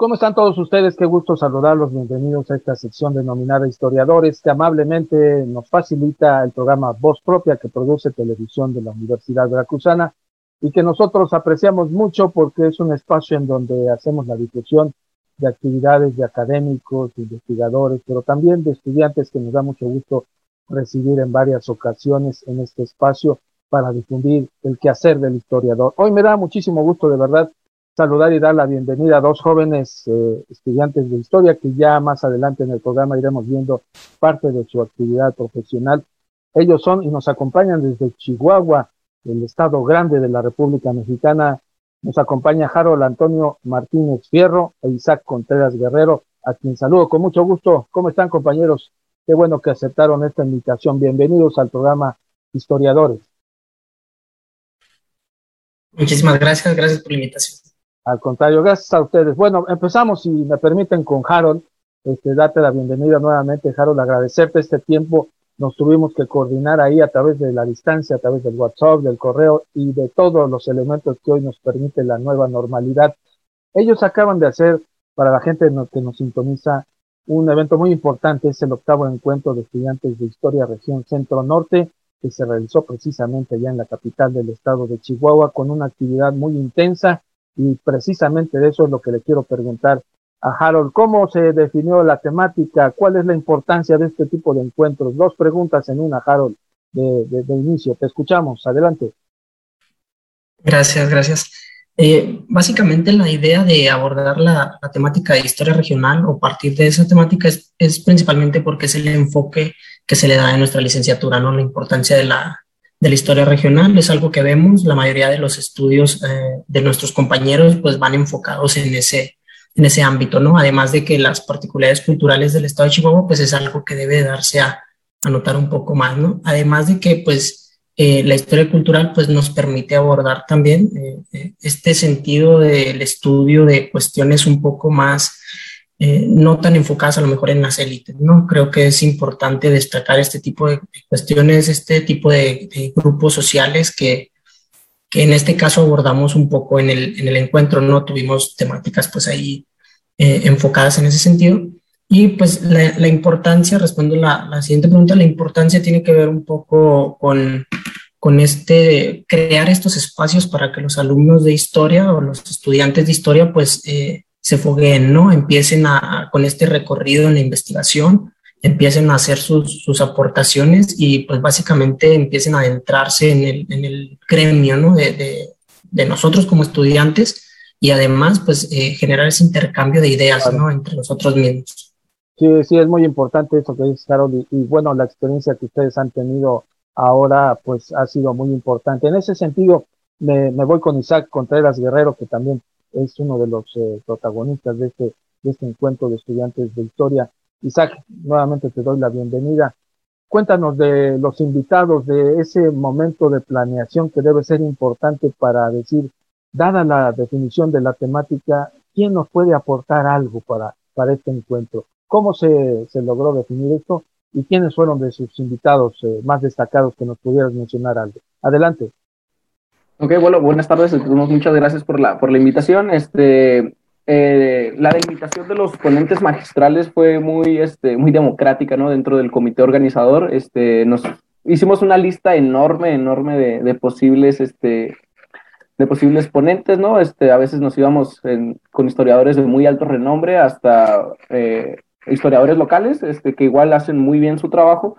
¿Cómo están todos ustedes? Qué gusto saludarlos. Bienvenidos a esta sección denominada Historiadores, que amablemente nos facilita el programa Voz Propia que produce Televisión de la Universidad Veracruzana y que nosotros apreciamos mucho porque es un espacio en donde hacemos la difusión de actividades de académicos, de investigadores, pero también de estudiantes que nos da mucho gusto recibir en varias ocasiones en este espacio para difundir el quehacer del historiador. Hoy me da muchísimo gusto de verdad saludar y dar la bienvenida a dos jóvenes eh, estudiantes de historia que ya más adelante en el programa iremos viendo parte de su actividad profesional. Ellos son y nos acompañan desde Chihuahua, el estado grande de la República Mexicana. Nos acompaña Harold Antonio Martínez Fierro e Isaac Contreras Guerrero, a quien saludo con mucho gusto. ¿Cómo están compañeros? Qué bueno que aceptaron esta invitación. Bienvenidos al programa Historiadores. Muchísimas gracias, gracias por la invitación. Al contrario, gracias a ustedes. Bueno, empezamos, si me permiten, con Harold. Este, date la bienvenida nuevamente, Harold, agradecerte este tiempo. Nos tuvimos que coordinar ahí a través de la distancia, a través del WhatsApp, del correo y de todos los elementos que hoy nos permite la nueva normalidad. Ellos acaban de hacer, para la gente que nos sintoniza, un evento muy importante, es el octavo encuentro de estudiantes de Historia Región Centro Norte, que se realizó precisamente allá en la capital del estado de Chihuahua, con una actividad muy intensa y precisamente de eso es lo que le quiero preguntar a Harold. ¿Cómo se definió la temática? ¿Cuál es la importancia de este tipo de encuentros? Dos preguntas en una, Harold, de, inicio. Te escuchamos. Adelante. Gracias, gracias. Eh, básicamente la idea de abordar la, temática de historia regional o partir de esa temática es, es, principalmente porque es el enfoque que se le da en nuestra licenciatura, ¿no? La importancia de la, de la historia regional. Es algo que vemos, la mayoría de los estudios eh, de nuestros compañeros pues van enfocados en ese, en ese ámbito, ¿no? Además de que las particularidades culturales del estado de Chihuahua pues es algo que debe darse a, a notar un poco más, ¿no? Además de que pues eh, la historia cultural pues nos permite abordar también eh, este sentido del estudio de cuestiones un poco más eh, no tan enfocadas a lo mejor en las élites, ¿no? Creo que es importante destacar este tipo de cuestiones, este tipo de, grupos sociales que, que, en este caso abordamos un poco en el, en el encuentro, ¿no? Tuvimos temáticas pues ahí eh, enfocadas en ese sentido. Y pues la, la importancia, respondo la, la siguiente pregunta, la importancia tiene que ver un poco con, con este, crear estos espacios para que los alumnos de historia o los estudiantes de historia pues eh, se fogueen, ¿no? Empiecen a, con este recorrido en la investigación, empiecen a hacer sus, sus aportaciones y pues básicamente empiecen a adentrarse en el, en el gremio, ¿no? De, de, de, nosotros como estudiantes y además pues eh, generar ese intercambio de ideas, ¿no? Entre nosotros mismos. Sí, sí, es muy importante eso que dices, Carol, y, y bueno, la experiencia que ustedes han tenido ahora pues ha sido muy importante. En ese sentido, me, me voy con Isaac Contreras Guerrero, que también es uno de los eh, protagonistas de este, de este encuentro de estudiantes de historia. Isaac, nuevamente te doy la bienvenida. Cuéntanos de los invitados, de ese momento de planeación que debe ser importante para decir, dada la definición de la temática, ¿quién nos puede aportar algo para, este encuentro? ¿Cómo se, se logró definir esto? ¿Y quiénes fueron de sus invitados eh, más destacados que nos pudieras mencionar algo? Adelante. Ok, bueno, buenas tardes. Muchas gracias por la, por la invitación. Este, eh, la invitación de los ponentes magistrales fue muy, este, muy democrática, ¿no? Dentro del comité organizador, este, nos hicimos una lista enorme, enorme de, de posibles, este, de posibles ponentes, ¿no? Este, a veces nos íbamos con historiadores de muy alto renombre hasta eh, historiadores locales, este, que igual hacen muy bien su trabajo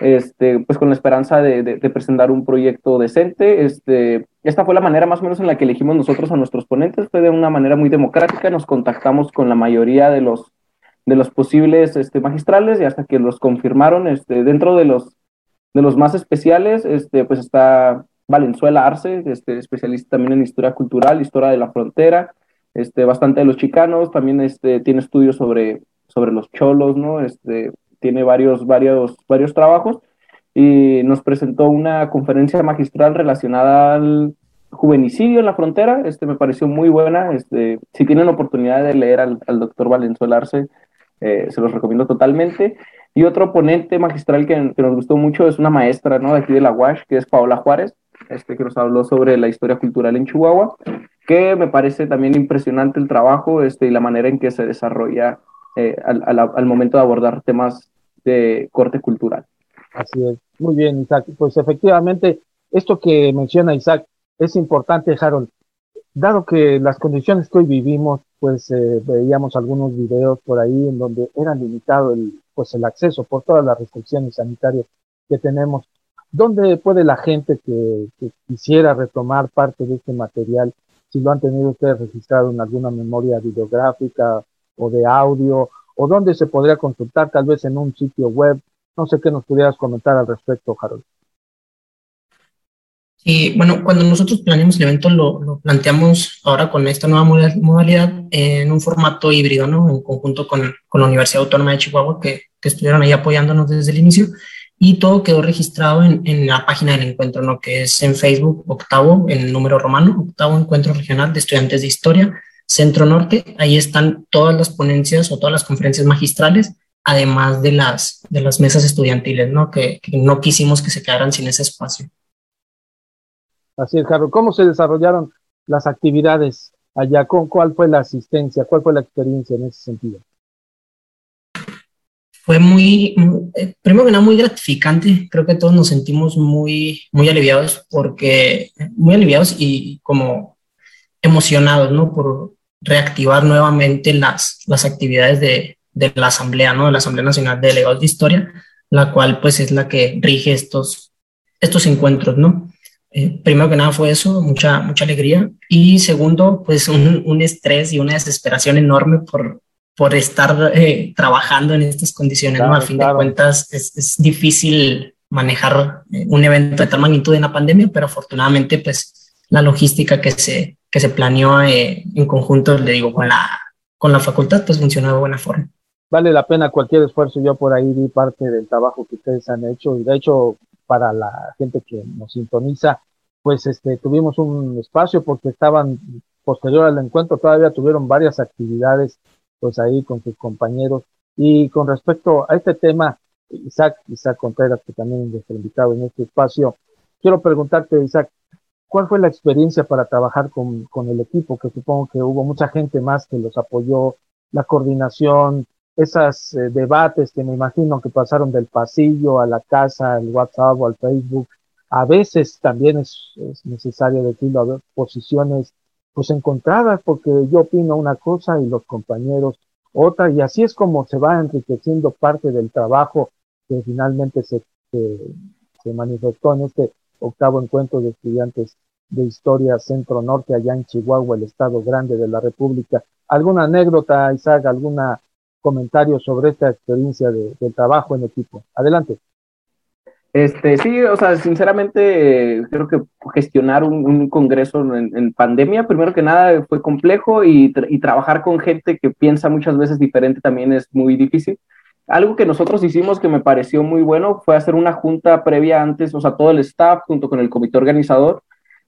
este, pues con la esperanza de, de, presentar un proyecto decente. Este, esta fue la manera más o menos en la que elegimos nosotros a nuestros ponentes, fue de una manera muy democrática, nos contactamos con la mayoría de los, de los posibles este, magistrales y hasta que los confirmaron, este, dentro de los, de los más especiales, este, pues está Valenzuela Arce, este, especialista también en historia cultural, historia de la frontera, este, bastante de los chicanos, también este, tiene estudios sobre, sobre los cholos, ¿no? Este, tiene varios, varios, varios trabajos y nos presentó una conferencia magistral relacionada al juvenicidio en la frontera, este me pareció muy buena, este, si tienen oportunidad de leer al, al doctor Valenzuela Arce, eh, se los recomiendo totalmente. Y otro ponente magistral que, que, nos gustó mucho es una maestra ¿no? de aquí de la UASH, que es Paola Juárez, este, que nos habló sobre la historia cultural en Chihuahua. que me parece también impresionante el trabajo este, y la manera en que se desarrolla eh, al, al, momento de abordar temas de corte cultural. Así es, muy bien, Isaac. Pues efectivamente, esto que menciona Isaac es importante, Harold. Dado que las condiciones que hoy vivimos, pues eh, veíamos algunos videos por ahí en donde era limitado el, pues el acceso por todas las restricciones sanitarias que tenemos. ¿Dónde puede la gente que, quisiera retomar parte de este material, si lo han tenido ustedes registrado en alguna memoria videográfica o de audio, o dónde se podría consultar, tal vez en un sitio web? No sé qué nos pudieras comentar al respecto, Harold. Y bueno, cuando nosotros planeamos el evento lo, planteamos ahora con esta nueva modalidad en un formato híbrido, ¿no? En conjunto con, con la Universidad Autónoma de Chihuahua, que, que, estuvieron ahí apoyándonos desde el inicio. Y todo quedó registrado en, en, la página del encuentro, ¿no? Que es en Facebook, octavo, en número romano, octavo encuentro regional de estudiantes de historia, Centro Norte. Ahí están todas las ponencias o todas las conferencias magistrales, además de las, de las mesas estudiantiles, ¿no? Que, que no quisimos que se quedaran sin ese espacio. Así es, Carlos. ¿Cómo se desarrollaron las actividades allá? ¿Cuál fue la asistencia? ¿Cuál fue la experiencia en ese sentido? Fue muy, eh, primero que nada, muy gratificante. Creo que todos nos sentimos muy, muy aliviados porque, muy aliviados y como emocionados, ¿no? Por reactivar nuevamente las, las actividades de, de la Asamblea, ¿no? De la Asamblea Nacional de Delegados de Historia, la cual pues es la que rige estos, estos encuentros, ¿no? Eh, primero que nada fue eso, mucha, mucha alegría. Y segundo, pues un, un estrés y una desesperación enorme por, por estar eh, trabajando en estas condiciones. ¿no? A fin de cuentas, es, es, difícil manejar eh, un evento de tal magnitud en la pandemia, pero afortunadamente, pues la logística que se, que se planeó en conjunto, le digo, con la, con la facultad, pues funcionó de buena forma. Vale la pena cualquier esfuerzo. Yo por ahí vi parte del trabajo que ustedes han hecho y de hecho para la gente que nos sintoniza, pues este, tuvimos un espacio porque estaban posterior al encuentro, todavía tuvieron varias actividades pues ahí con sus compañeros. Y con respecto a este tema, Isaac, Isaac Contreras, que también es nuestro invitado en este espacio, quiero preguntarte, Isaac, ¿cuál fue la experiencia para trabajar con, con el equipo? Que supongo que hubo mucha gente más que los apoyó, la coordinación, esos eh, debates que me imagino que pasaron del pasillo a la casa, al WhatsApp o al Facebook. A veces también es, necesario decirlo, haber posiciones pues encontradas, porque yo opino una cosa y los compañeros otra, y así es como se va enriqueciendo parte del trabajo que finalmente se, se manifestó en este octavo encuentro de estudiantes de historia centro norte allá en Chihuahua, el estado grande de la República. ¿Alguna anécdota, Isaac, alguna comentarios sobre esta experiencia de, trabajo en equipo. Adelante. Este, sí, o sea, sinceramente creo que gestionar un, congreso en, pandemia, primero que nada, fue complejo y, trabajar con gente que piensa muchas veces diferente también es muy difícil. Algo que nosotros hicimos que me pareció muy bueno fue hacer una junta previa antes, o sea, todo el staff junto con el comité organizador,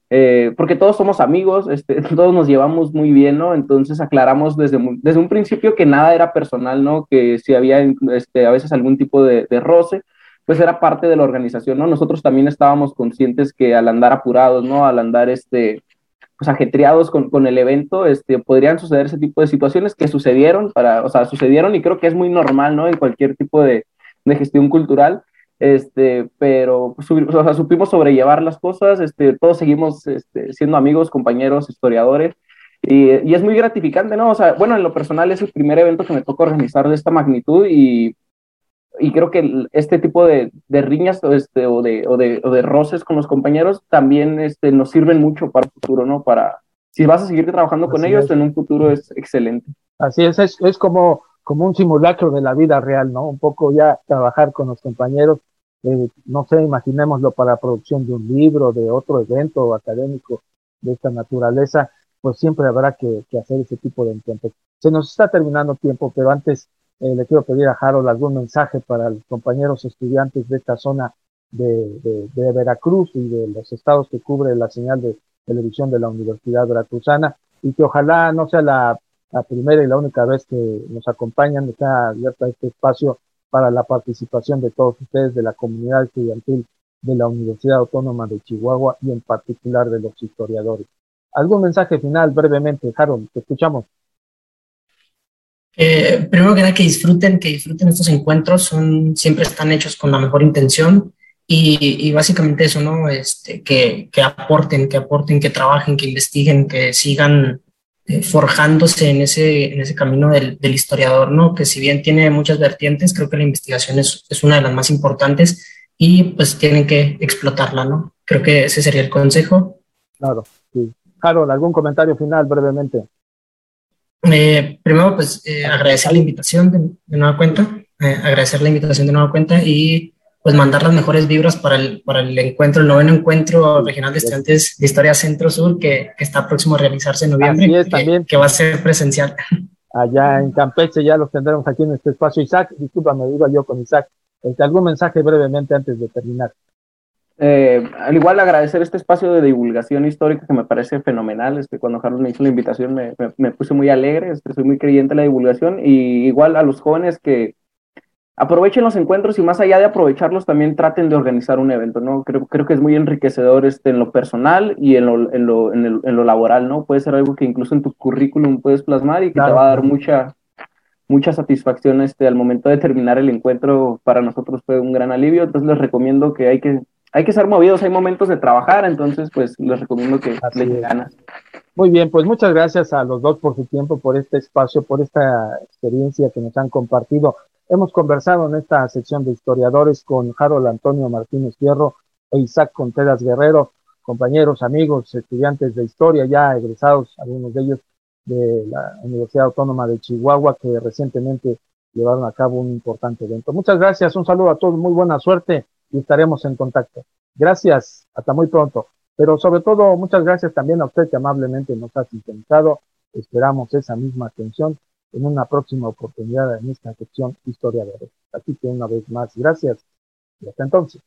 eh, porque todos somos amigos, este, todos nos llevamos muy bien, ¿no? Entonces aclaramos desde, desde un principio que nada era personal, ¿no? Que si había este, a veces algún tipo de, de, roce, pues era parte de la organización, ¿no? Nosotros también estábamos conscientes que al andar apurados, ¿no? Al andar, este, pues ajetreados con, con el evento, este, podrían suceder ese tipo de situaciones que sucedieron, para, o sea, sucedieron y creo que es muy normal, ¿no? En cualquier tipo de, de gestión cultural este, pero pues, o sea, supimos sobrellevar las cosas, este, todos seguimos este, siendo amigos, compañeros, historiadores, y, y, es muy gratificante, ¿no? O sea, bueno, en lo personal es el primer evento que me toca organizar de esta magnitud y, y creo que este tipo de, de riñas este, o, de, o, de, o de roces con los compañeros también este, nos sirven mucho para el futuro, ¿no? Para, si vas a seguir trabajando con ellos, en un futuro es excelente. Así es, es, es como como un simulacro de la vida real, ¿no? Un poco ya trabajar con los compañeros, eh, no sé, imaginémoslo para la producción de un libro, de otro evento académico de esta naturaleza, pues siempre habrá que, hacer ese tipo de encuentros. Se nos está terminando tiempo, pero antes eh, le quiero pedir a Harold algún mensaje para los compañeros estudiantes de esta zona de, Veracruz y de los estados que cubre la señal de televisión de la Universidad Veracruzana y que ojalá no sea la la primera y la única vez que nos acompañan, está abierta este espacio para la participación de todos ustedes de la comunidad estudiantil de la Universidad Autónoma de Chihuahua y en particular de los historiadores. ¿Algún mensaje final brevemente, Harold? Te escuchamos. Eh, primero que nada, que disfruten, que disfruten estos encuentros, son, siempre están hechos con la mejor intención y, básicamente eso, ¿no? Este, que, que, aporten, que aporten, que trabajen, que investiguen, que sigan eh, forjándose en ese, en ese camino del, del, historiador, ¿no? Que si bien tiene muchas vertientes, creo que la investigación es, es una de las más importantes y pues tienen que explotarla, ¿no? Creo que ese sería el consejo. Claro, sí. Harold, ¿algún comentario final brevemente? Eh, primero, pues eh, agradecer la invitación de, nueva cuenta, eh, agradecer la invitación de nueva cuenta y pues mandar las mejores vibras para el, para el encuentro, el noveno encuentro regional de estudiantes de Historia Centro Sur que, que está próximo a realizarse en noviembre, es, también. Que, va a ser presencial. Allá en Campeche ya los tendremos aquí en este espacio. Isaac, discúlpame, digo yo con Isaac. Este, ¿Algún mensaje brevemente antes de terminar? Eh, al igual agradecer este espacio de divulgación histórica que me parece fenomenal. Este, cuando Carlos me hizo la invitación me, me, puse muy alegre, este, soy muy creyente en la divulgación y igual a los jóvenes que aprovechen los encuentros y más allá de aprovecharlos también traten de organizar un evento, ¿no? Creo, creo que es muy enriquecedor este, en lo personal y en lo, en, lo, en, el, en lo laboral, ¿no? Puede ser algo que incluso en tu currículum puedes plasmar y que te va a dar mucha, mucha satisfacción este, al momento de terminar el encuentro. Para nosotros fue un gran alivio, entonces les recomiendo que hay que hay que ser movidos, hay momentos de trabajar, entonces pues les recomiendo que le ganas. Muy bien, pues muchas gracias a los dos por su tiempo, por este espacio, por esta experiencia que nos han compartido. Hemos conversado en esta sección de historiadores con Harold Antonio Martínez Fierro e Isaac Contreras Guerrero, compañeros, amigos, estudiantes de historia, ya egresados, algunos de ellos de la Universidad Autónoma de Chihuahua, que recientemente llevaron a cabo un importante evento. Muchas gracias, un saludo a todos, muy buena suerte y estaremos en contacto. Gracias, hasta muy pronto. Pero sobre todo, muchas gracias también a usted que amablemente nos ha sintonizado. Esperamos esa misma atención en una próxima oportunidad en esta sección Historia de Así que una vez más, gracias y hasta entonces.